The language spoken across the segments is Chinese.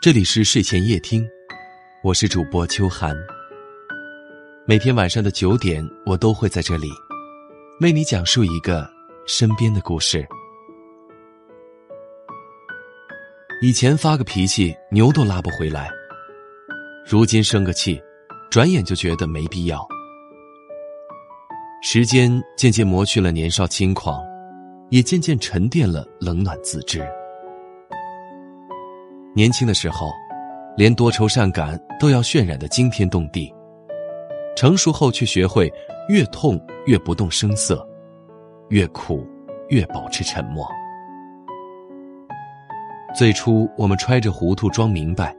这里是睡前夜听，我是主播秋寒。每天晚上的九点，我都会在这里为你讲述一个身边的故事。以前发个脾气，牛都拉不回来；如今生个气，转眼就觉得没必要。时间渐渐磨去了年少轻狂，也渐渐沉淀了冷暖自知。年轻的时候，连多愁善感都要渲染的惊天动地；成熟后，却学会越痛越不动声色，越苦越保持沉默。最初，我们揣着糊涂装明白；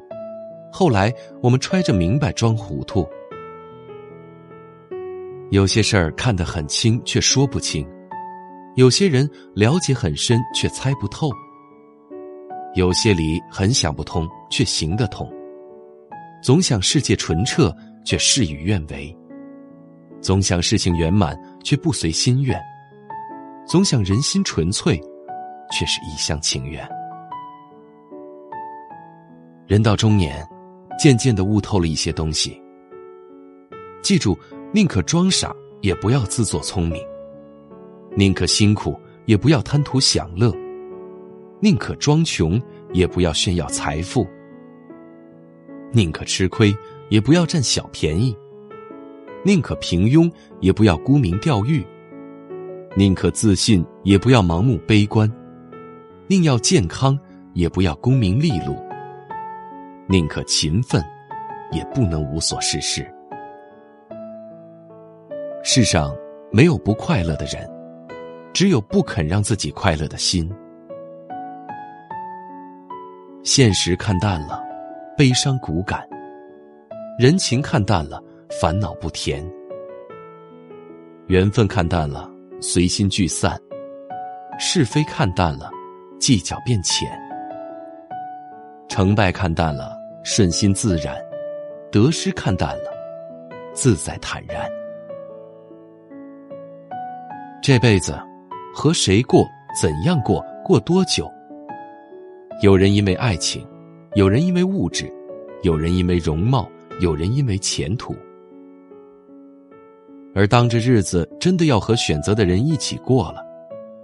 后来，我们揣着明白装糊涂。有些事儿看得很清，却说不清；有些人了解很深，却猜不透。有些理很想不通，却行得通；总想世界纯澈，却事与愿违；总想事情圆满，却不随心愿；总想人心纯粹，却是一厢情愿。人到中年，渐渐的悟透了一些东西。记住，宁可装傻，也不要自作聪明；宁可辛苦，也不要贪图享乐。宁可装穷，也不要炫耀财富；宁可吃亏，也不要占小便宜；宁可平庸，也不要沽名钓誉；宁可自信，也不要盲目悲观；宁要健康，也不要功名利禄；宁可勤奋，也不能无所事事。世上没有不快乐的人，只有不肯让自己快乐的心。现实看淡了，悲伤骨感；人情看淡了，烦恼不甜；缘分看淡了，随心聚散；是非看淡了，计较变浅；成败看淡了，顺心自然；得失看淡了，自在坦然。这辈子，和谁过，怎样过，过多久？有人因为爱情，有人因为物质，有人因为容貌，有人因为前途。而当这日子真的要和选择的人一起过了，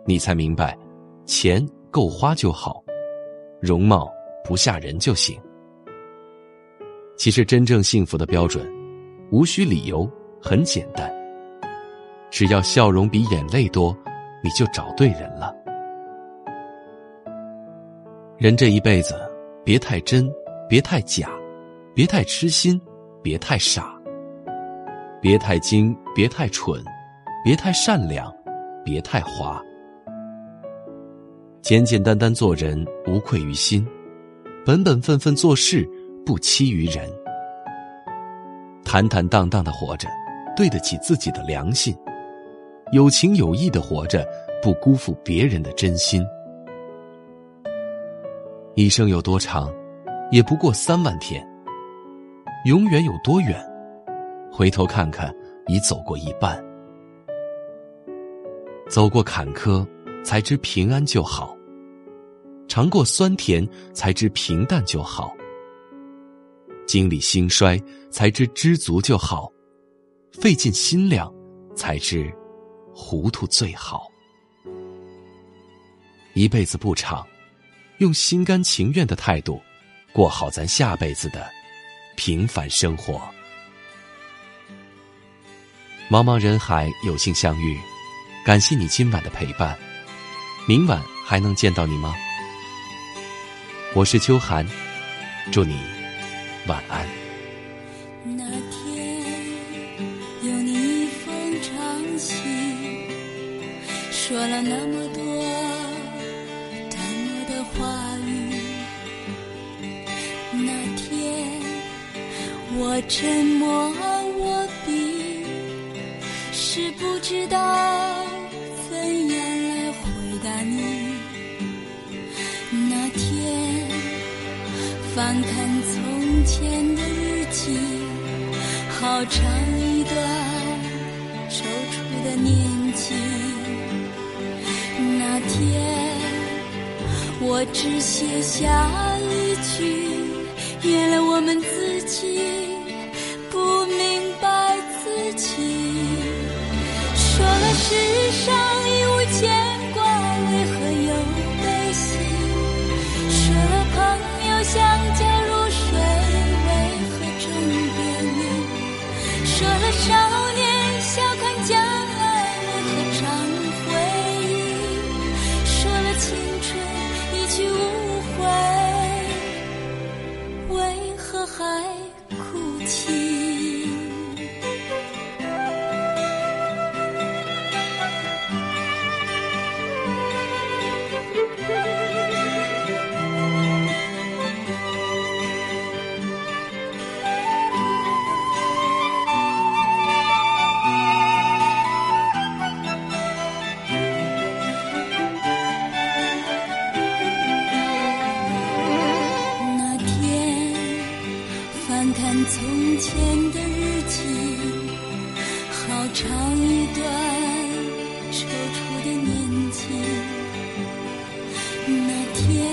你才明白，钱够花就好，容貌不吓人就行。其实真正幸福的标准，无需理由，很简单，只要笑容比眼泪多，你就找对人了。人这一辈子，别太真，别太假，别太痴心，别太傻，别太精，别太蠢，别太善良，别太滑。简简单单做人，无愧于心；本本分分做事，不欺于人。坦坦荡荡的活着，对得起自己的良心；有情有义的活着，不辜负别人的真心。一生有多长，也不过三万天。永远有多远，回头看看，已走过一半。走过坎坷，才知平安就好；尝过酸甜，才知平淡就好；经历兴衰，才知知足就好；费尽心量，才知糊涂最好。一辈子不长。用心甘情愿的态度，过好咱下辈子的平凡生活。茫茫人海，有幸相遇，感谢你今晚的陪伴。明晚还能见到你吗？我是秋寒，祝你晚安。那天有你一封长信，说了那么多。话语，那天我沉默，我闭，是不知道怎样来回答你。那天翻看从前的日记，好长一段踌躇的年纪。那天。我只写下一句原谅我们自己。还哭泣。从前的日记好长一段踌躇的年纪。那天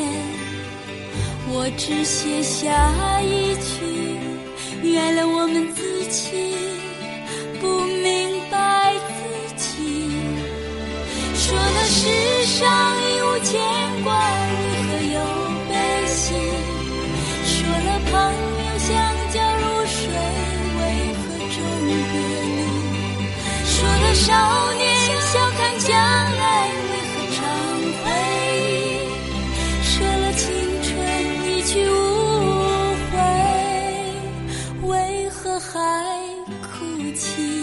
我只写下一句原谅我们自己。少年笑看将来，为何常回忆？舍了青春一去无回，为何还哭泣？